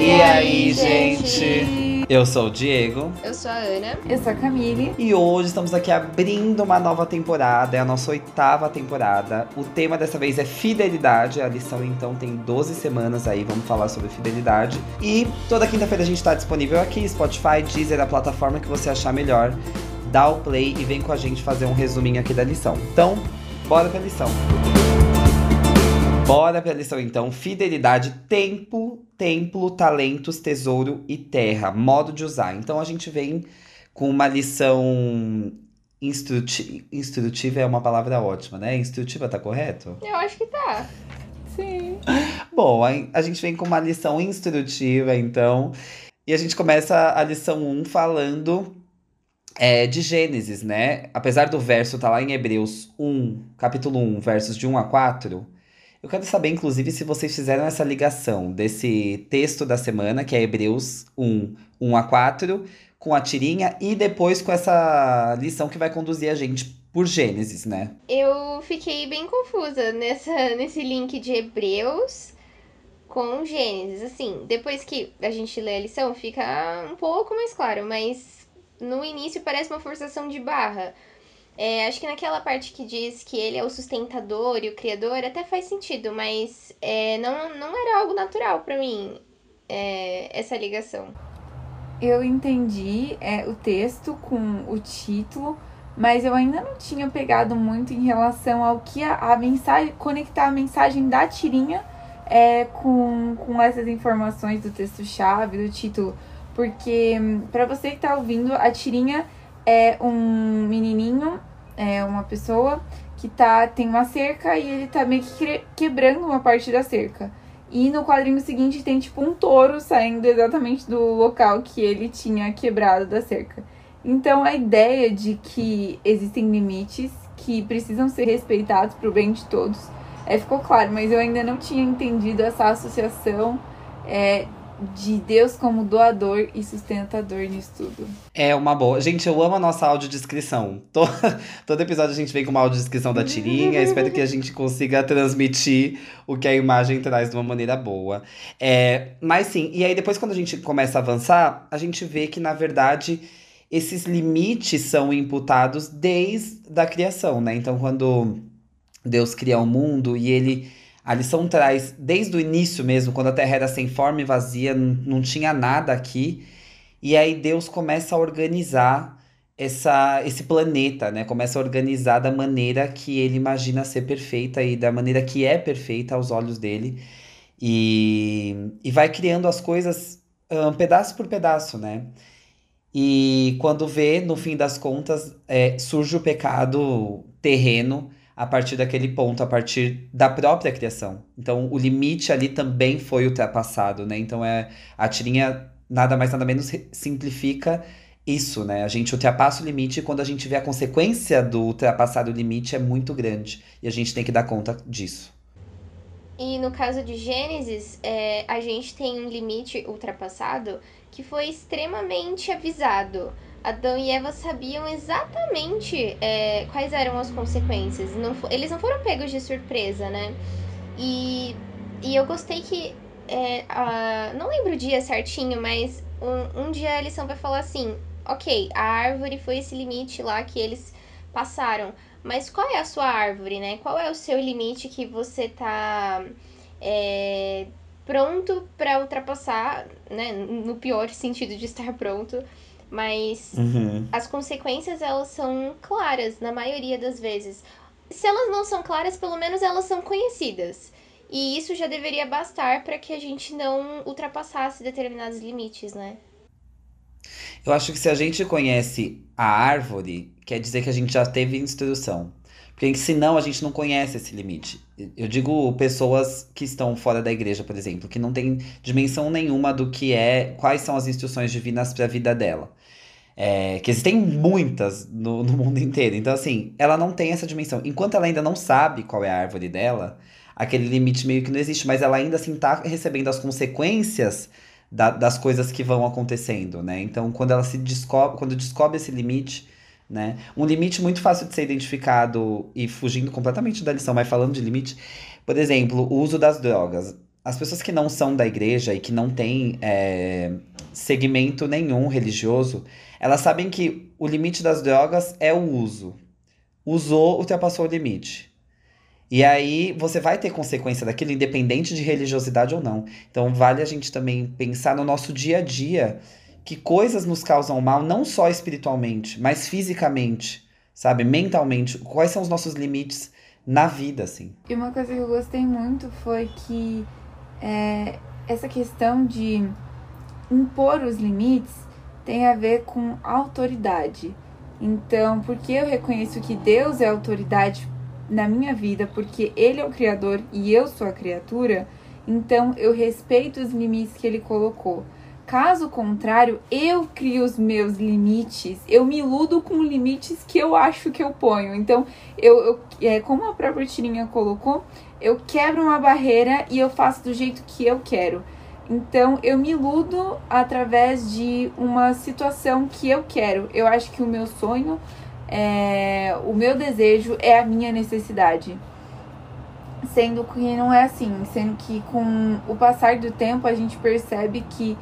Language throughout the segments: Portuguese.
E aí, gente? Eu sou o Diego. Eu sou a Ana. Eu sou a Camille. E hoje estamos aqui abrindo uma nova temporada, é a nossa oitava temporada. O tema dessa vez é fidelidade, a lição então tem 12 semanas aí, vamos falar sobre fidelidade. E toda quinta-feira a gente está disponível aqui, Spotify, Deezer, a plataforma que você achar melhor. Dá o play e vem com a gente fazer um resuminho aqui da lição. Então, bora pra lição. Bora pra lição então. Fidelidade, tempo, templo, talentos, tesouro e terra. Modo de usar. Então a gente vem com uma lição instrutiva. Instrutiva é uma palavra ótima, né? Instrutiva tá correto? Eu acho que tá. Sim. Bom, a, a gente vem com uma lição instrutiva, então. E a gente começa a lição 1 falando é, de Gênesis, né? Apesar do verso estar tá lá em Hebreus 1, capítulo 1, versos de 1 a 4. Eu quero saber, inclusive, se vocês fizeram essa ligação desse texto da semana, que é Hebreus 1, 1 a 4, com a tirinha, e depois com essa lição que vai conduzir a gente por Gênesis, né? Eu fiquei bem confusa nessa, nesse link de Hebreus com Gênesis. Assim, depois que a gente lê a lição, fica um pouco mais claro, mas no início parece uma forçação de barra. É, acho que naquela parte que diz que ele é o sustentador e o criador até faz sentido, mas é, não, não era algo natural para mim é, essa ligação. Eu entendi é, o texto com o título, mas eu ainda não tinha pegado muito em relação ao que a, a mensagem, conectar a mensagem da tirinha é, com, com essas informações do texto-chave, do título. Porque, para você que tá ouvindo, a tirinha é um menininho, é uma pessoa que tá tem uma cerca e ele tá meio que quebrando uma parte da cerca. E no quadrinho seguinte tem tipo um touro saindo exatamente do local que ele tinha quebrado da cerca. Então a ideia de que existem limites que precisam ser respeitados pro bem de todos é, ficou claro, mas eu ainda não tinha entendido essa associação é, de Deus como doador e sustentador nisso tudo. É uma boa. Gente, eu amo a nossa audiodescrição. Todo, todo episódio a gente vem com uma audiodescrição da tirinha. Espero que a gente consiga transmitir o que a imagem traz de uma maneira boa. É, mas sim, e aí depois quando a gente começa a avançar, a gente vê que, na verdade, esses limites são imputados desde a criação, né? Então, quando Deus cria o mundo e ele a lição traz, desde o início mesmo, quando a Terra era sem forma e vazia, não tinha nada aqui. E aí Deus começa a organizar essa, esse planeta, né? Começa a organizar da maneira que ele imagina ser perfeita e da maneira que é perfeita aos olhos dele. E, e vai criando as coisas um, pedaço por pedaço, né? E quando vê, no fim das contas, é, surge o pecado terreno a partir daquele ponto, a partir da própria criação. Então, o limite ali também foi ultrapassado, né? Então, é, a tirinha nada mais nada menos simplifica isso, né? A gente ultrapassa o limite e quando a gente vê a consequência do ultrapassar o limite é muito grande. E a gente tem que dar conta disso. E no caso de Gênesis, é, a gente tem um limite ultrapassado que foi extremamente avisado. Adão e Eva sabiam exatamente é, quais eram as consequências. Não, eles não foram pegos de surpresa, né? E, e eu gostei que. É, a, não lembro o dia certinho, mas um, um dia a lição vai falar assim: ok, a árvore foi esse limite lá que eles passaram. Mas qual é a sua árvore, né? Qual é o seu limite que você tá é, pronto para ultrapassar, né? No pior sentido de estar pronto mas uhum. as consequências elas são claras na maioria das vezes. Se elas não são claras, pelo menos elas são conhecidas. E isso já deveria bastar para que a gente não ultrapassasse determinados limites, né? Eu acho que se a gente conhece a árvore, quer dizer que a gente já teve instrução. Porque senão a gente não conhece esse limite. Eu digo pessoas que estão fora da igreja, por exemplo, que não tem dimensão nenhuma do que é, quais são as instruções divinas para a vida dela. É, que existem muitas no, no mundo inteiro. Então, assim, ela não tem essa dimensão. Enquanto ela ainda não sabe qual é a árvore dela, aquele limite meio que não existe, mas ela ainda assim tá recebendo as consequências da, das coisas que vão acontecendo, né? Então, quando ela se descobre, quando descobre esse limite né? Um limite muito fácil de ser identificado e fugindo completamente da lição, mas falando de limite, por exemplo, o uso das drogas. as pessoas que não são da igreja e que não têm é, segmento nenhum religioso, elas sabem que o limite das drogas é o uso. Usou, ultrapassou o limite. E aí você vai ter consequência daquilo, independente de religiosidade ou não. Então vale a gente também pensar no nosso dia a dia que coisas nos causam mal, não só espiritualmente, mas fisicamente, sabe? Mentalmente. Quais são os nossos limites na vida, assim. E uma coisa que eu gostei muito foi que é, essa questão de impor os limites tem a ver com autoridade. Então, porque eu reconheço que Deus é autoridade na minha vida, porque Ele é o Criador e eu sou a criatura, então eu respeito os limites que Ele colocou. Caso contrário, eu crio os meus limites, eu me iludo com limites que eu acho que eu ponho. Então, eu, eu é, como a própria Tirinha colocou, eu quebro uma barreira e eu faço do jeito que eu quero. Então, eu me iludo através de uma situação que eu quero. Eu acho que o meu sonho, é, o meu desejo é a minha necessidade. Sendo que não é assim, sendo que com o passar do tempo a gente percebe que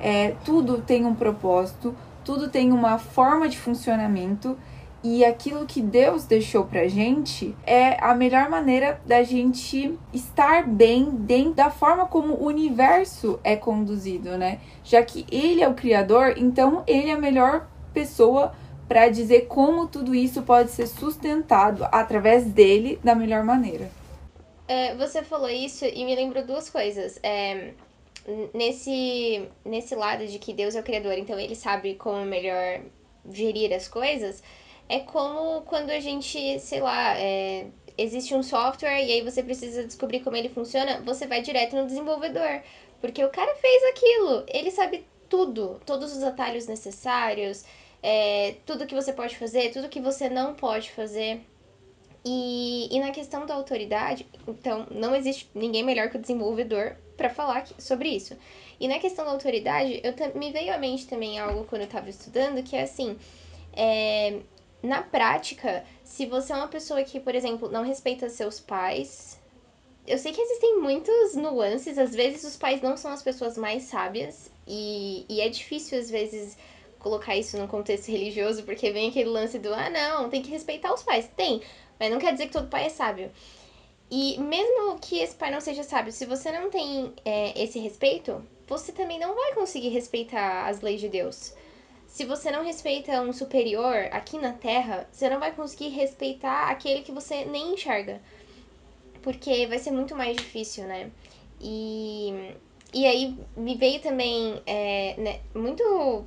é, tudo tem um propósito, tudo tem uma forma de funcionamento e aquilo que Deus deixou pra gente é a melhor maneira da gente estar bem dentro da forma como o universo é conduzido, né? Já que ele é o criador, então ele é a melhor pessoa para dizer como tudo isso pode ser sustentado através dele da melhor maneira. É, você falou isso e me lembrou duas coisas. É, nesse, nesse lado de que Deus é o Criador, então ele sabe como melhor gerir as coisas, é como quando a gente, sei lá, é, existe um software e aí você precisa descobrir como ele funciona, você vai direto no desenvolvedor. Porque o cara fez aquilo, ele sabe tudo, todos os atalhos necessários, é, tudo que você pode fazer, tudo que você não pode fazer. E, e na questão da autoridade, então, não existe ninguém melhor que o desenvolvedor para falar sobre isso. E na questão da autoridade, eu me veio à mente também algo quando eu estava estudando, que é assim, é, na prática, se você é uma pessoa que, por exemplo, não respeita seus pais, eu sei que existem muitas nuances, às vezes os pais não são as pessoas mais sábias, e, e é difícil, às vezes, colocar isso num contexto religioso, porque vem aquele lance do, ah, não, tem que respeitar os pais. Tem, mas não quer dizer que todo pai é sábio. E mesmo que esse pai não seja sábio, se você não tem é, esse respeito, você também não vai conseguir respeitar as leis de Deus. Se você não respeita um superior aqui na Terra, você não vai conseguir respeitar aquele que você nem enxerga. Porque vai ser muito mais difícil, né? E, e aí me veio também é, né, muito.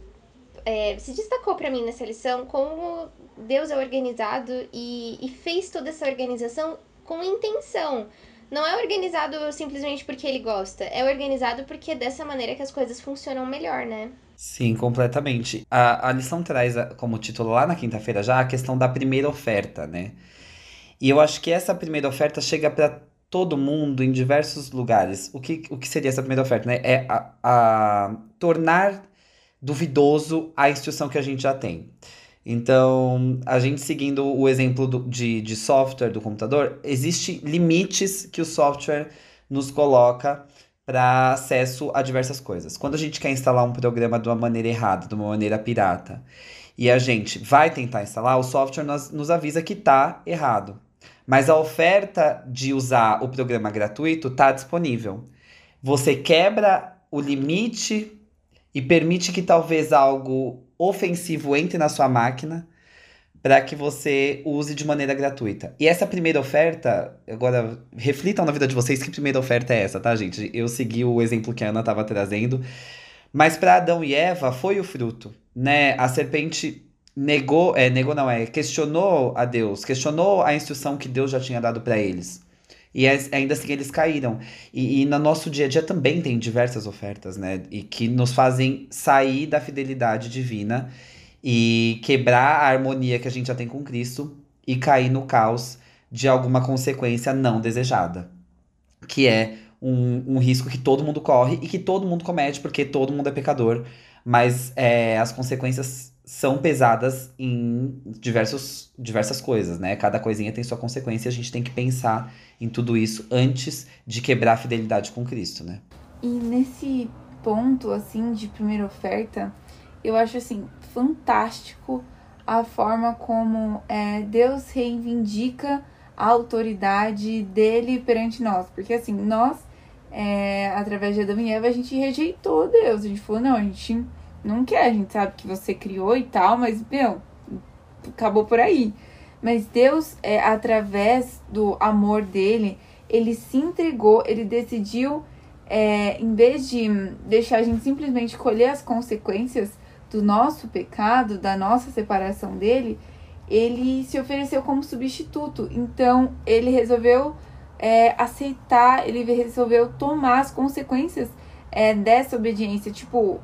É, se destacou para mim nessa lição como Deus é organizado e, e fez toda essa organização com intenção. Não é organizado simplesmente porque ele gosta, é organizado porque é dessa maneira que as coisas funcionam melhor, né? Sim, completamente. A, a lição traz como título lá na quinta-feira já a questão da primeira oferta, né? E eu acho que essa primeira oferta chega para todo mundo em diversos lugares. O que, o que seria essa primeira oferta, né? É a, a tornar duvidoso a instrução que a gente já tem. Então, a gente seguindo o exemplo do, de, de software do computador, existem limites que o software nos coloca para acesso a diversas coisas. Quando a gente quer instalar um programa de uma maneira errada, de uma maneira pirata, e a gente vai tentar instalar, o software nos, nos avisa que está errado. Mas a oferta de usar o programa gratuito está disponível. Você quebra o limite e permite que talvez algo ofensivo entre na sua máquina para que você use de maneira gratuita. E essa primeira oferta, agora reflitam na vida de vocês que primeira oferta é essa, tá, gente? Eu segui o exemplo que a Ana estava trazendo, mas para Adão e Eva foi o fruto, né? A serpente negou, é, negou não é, questionou a Deus, questionou a instrução que Deus já tinha dado para eles. E ainda assim eles caíram. E, e, no nosso dia a dia também tem diversas ofertas, né? E que nos fazem sair da fidelidade divina e quebrar a harmonia que a gente já tem com Cristo e cair no caos de alguma consequência não desejada. Que é um, um risco que todo mundo corre e que todo mundo comete, porque todo mundo é pecador. Mas é, as consequências são pesadas em diversos, diversas coisas, né? Cada coisinha tem sua consequência e a gente tem que pensar em tudo isso antes de quebrar a fidelidade com Cristo, né? E nesse ponto, assim, de primeira oferta, eu acho, assim, fantástico a forma como é, Deus reivindica a autoridade dele perante nós. Porque, assim, nós, é, através de Adão e Eva, a gente rejeitou Deus. A gente falou, não, a gente não quer, a gente sabe que você criou e tal, mas, meu, acabou por aí. Mas Deus, é, através do amor dele, ele se entregou, ele decidiu, é, em vez de deixar a gente simplesmente colher as consequências do nosso pecado, da nossa separação dele, ele se ofereceu como substituto. Então, ele resolveu é, aceitar, ele resolveu tomar as consequências é, dessa obediência, tipo,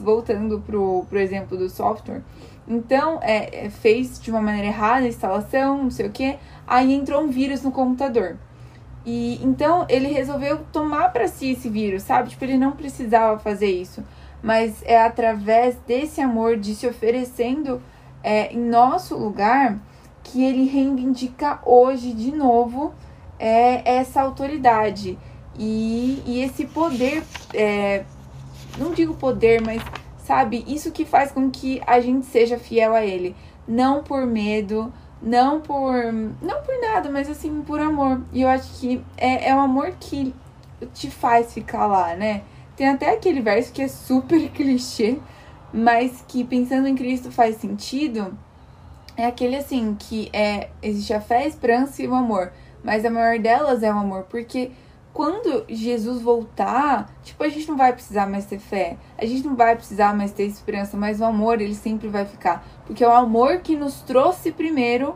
voltando pro, pro exemplo do software. Então, é, é, fez de uma maneira errada a instalação, não sei o que, aí entrou um vírus no computador. E então ele resolveu tomar para si esse vírus, sabe? Tipo, ele não precisava fazer isso, mas é através desse amor de se oferecendo é, em nosso lugar que ele reivindica hoje de novo é, essa autoridade. E, e esse poder, é, não digo poder, mas sabe, isso que faz com que a gente seja fiel a ele. Não por medo, não por. Não por nada, mas assim, por amor. E eu acho que é, é o amor que te faz ficar lá, né? Tem até aquele verso que é super clichê, mas que pensando em Cristo faz sentido. É aquele assim, que é existe a fé, a esperança e o amor. Mas a maior delas é o amor, porque quando Jesus voltar, tipo, a gente não vai precisar mais ter fé, a gente não vai precisar mais ter esperança, mas o amor, ele sempre vai ficar. Porque é o amor que nos trouxe primeiro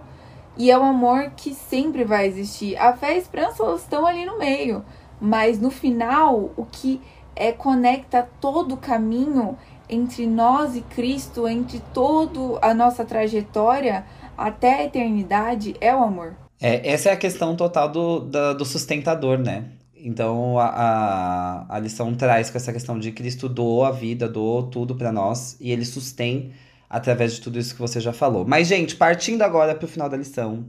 e é o amor que sempre vai existir. A fé e a esperança, elas estão ali no meio, mas no final, o que é conecta todo o caminho entre nós e Cristo, entre toda a nossa trajetória até a eternidade, é o amor. É, essa é a questão total do, da, do sustentador, né? Então a, a, a lição traz com essa questão de Cristo doou a vida, doou tudo para nós e ele sustém através de tudo isso que você já falou. Mas, gente, partindo agora para o final da lição,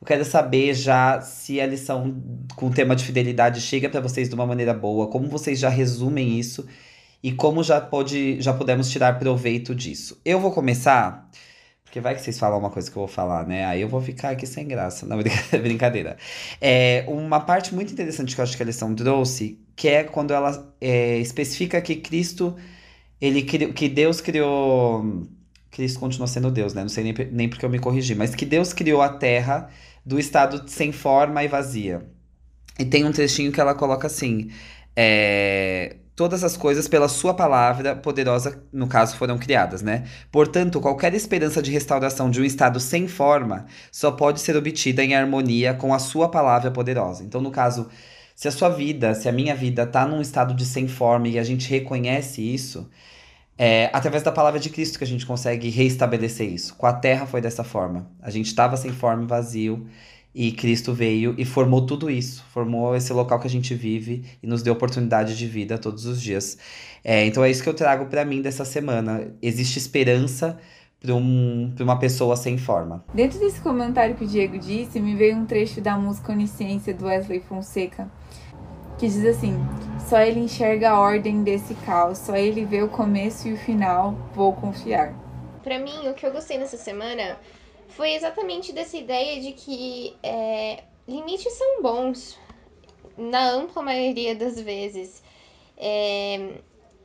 eu quero saber já se a lição com o tema de fidelidade chega para vocês de uma maneira boa, como vocês já resumem isso e como já pode já podemos tirar proveito disso. Eu vou começar porque vai que vocês falam uma coisa que eu vou falar, né? Aí eu vou ficar aqui sem graça. Não, brincadeira. É, uma parte muito interessante que eu acho que a lição trouxe, que é quando ela é, especifica que Cristo, ele que Deus criou. Cristo continua sendo Deus, né? Não sei nem, nem porque eu me corrigi, mas que Deus criou a terra do estado sem forma e vazia. E tem um trechinho que ela coloca assim: é, todas as coisas pela sua palavra poderosa, no caso, foram criadas, né? Portanto, qualquer esperança de restauração de um estado sem forma só pode ser obtida em harmonia com a sua palavra poderosa. Então, no caso, se a sua vida, se a minha vida tá num estado de sem forma e a gente reconhece isso, é através da palavra de Cristo que a gente consegue reestabelecer isso. Com a terra foi dessa forma. A gente estava sem forma e vazio e Cristo veio e formou tudo isso, formou esse local que a gente vive e nos deu oportunidade de vida todos os dias. É, então é isso que eu trago para mim dessa semana. Existe esperança para um, uma pessoa sem forma. Dentro desse comentário que o Diego disse, me veio um trecho da música Onisciência do Wesley Fonseca, que diz assim: Só ele enxerga a ordem desse caos, só ele vê o começo e o final, vou confiar. Para mim, o que eu gostei nessa semana foi exatamente dessa ideia de que é, limites são bons, na ampla maioria das vezes. É,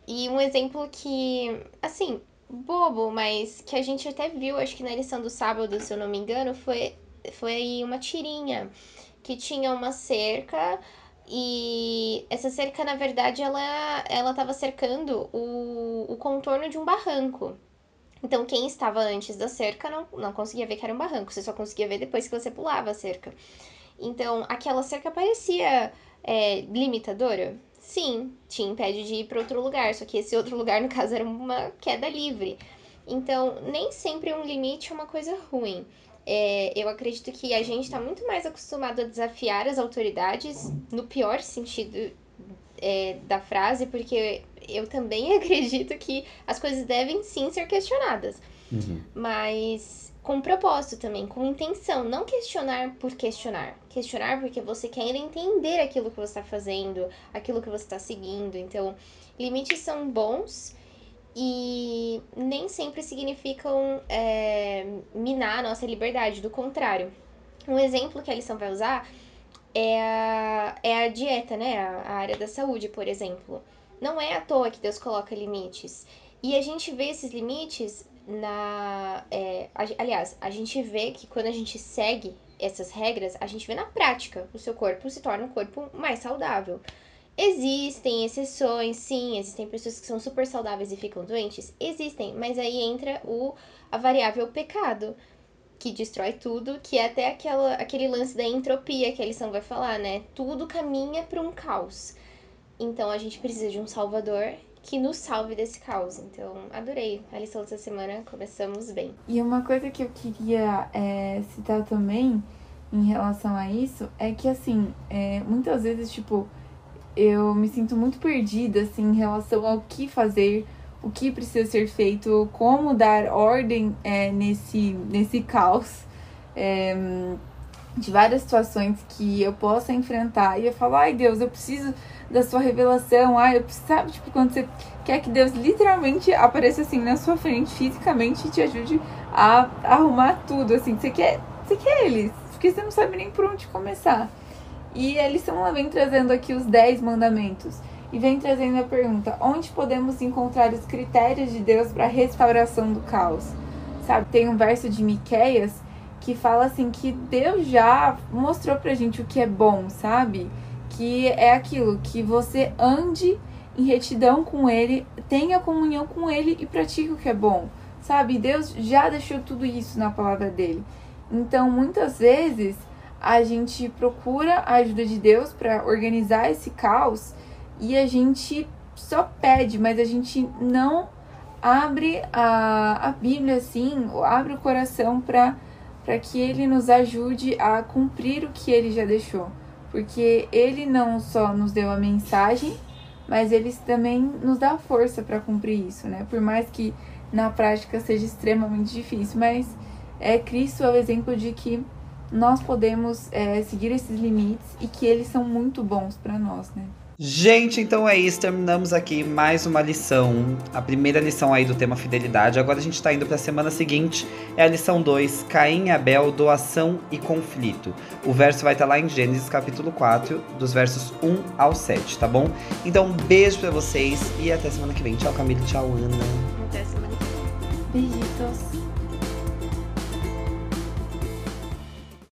e um exemplo que, assim, bobo, mas que a gente até viu, acho que na lição do sábado, se eu não me engano, foi, foi uma tirinha que tinha uma cerca e essa cerca, na verdade, ela ela estava cercando o, o contorno de um barranco. Então, quem estava antes da cerca não, não conseguia ver que era um barranco, você só conseguia ver depois que você pulava a cerca. Então, aquela cerca parecia é, limitadora? Sim, te impede de ir para outro lugar, só que esse outro lugar, no caso, era uma queda livre. Então, nem sempre um limite é uma coisa ruim. É, eu acredito que a gente está muito mais acostumado a desafiar as autoridades, no pior sentido é, da frase, porque eu também acredito que as coisas devem sim ser questionadas. Uhum. Mas com propósito também, com intenção. Não questionar por questionar. Questionar porque você quer entender aquilo que você está fazendo, aquilo que você está seguindo. Então, limites são bons e nem sempre significam é, minar a nossa liberdade. Do contrário. Um exemplo que a lição vai usar é a, é a dieta, né? A, a área da saúde, por exemplo. Não é à toa que Deus coloca limites. E a gente vê esses limites na. É, aliás, a gente vê que quando a gente segue essas regras, a gente vê na prática o seu corpo se torna um corpo mais saudável. Existem exceções, sim, existem pessoas que são super saudáveis e ficam doentes, existem, mas aí entra o a variável pecado, que destrói tudo, que é até aquela, aquele lance da entropia que a lição vai falar, né? Tudo caminha para um caos. Então a gente precisa de um salvador que nos salve desse caos. Então, adorei a lição dessa semana, começamos bem. E uma coisa que eu queria é, citar também em relação a isso é que, assim, é, muitas vezes, tipo, eu me sinto muito perdida, assim, em relação ao que fazer, o que precisa ser feito, como dar ordem é, nesse, nesse caos. É, de várias situações que eu possa enfrentar e eu falo, ai Deus, eu preciso da sua revelação, ai, eu preciso, sabe, tipo, quando você quer que Deus literalmente apareça assim na sua frente fisicamente e te ajude a arrumar tudo, assim, você quer, você quer eles, porque você não sabe nem por onde começar. E eles estão vem trazendo aqui os 10 mandamentos e vem trazendo a pergunta: onde podemos encontrar os critérios de Deus para a restauração do caos? Sabe, tem um verso de Miqueias que fala assim que Deus já mostrou pra gente o que é bom, sabe? Que é aquilo que você ande em retidão com ele, tenha comunhão com ele e pratique o que é bom, sabe? Deus já deixou tudo isso na palavra dele. Então, muitas vezes a gente procura a ajuda de Deus para organizar esse caos e a gente só pede, mas a gente não abre a, a Bíblia assim, abre o coração para que ele nos ajude a cumprir o que ele já deixou. Porque ele não só nos deu a mensagem, mas ele também nos dá força para cumprir isso, né? Por mais que na prática seja extremamente difícil, mas é Cristo é o exemplo de que nós podemos é, seguir esses limites e que eles são muito bons para nós, né? Gente, então é isso. Terminamos aqui mais uma lição. A primeira lição aí do tema fidelidade. Agora a gente está indo para a semana seguinte. É a lição 2, Caim e Abel, doação e conflito. O verso vai estar tá lá em Gênesis capítulo 4, dos versos 1 ao 7, tá bom? Então, um beijo para vocês e até semana que vem. Tchau, Camila. Tchau, Ana. Até semana que vem. Beijitos.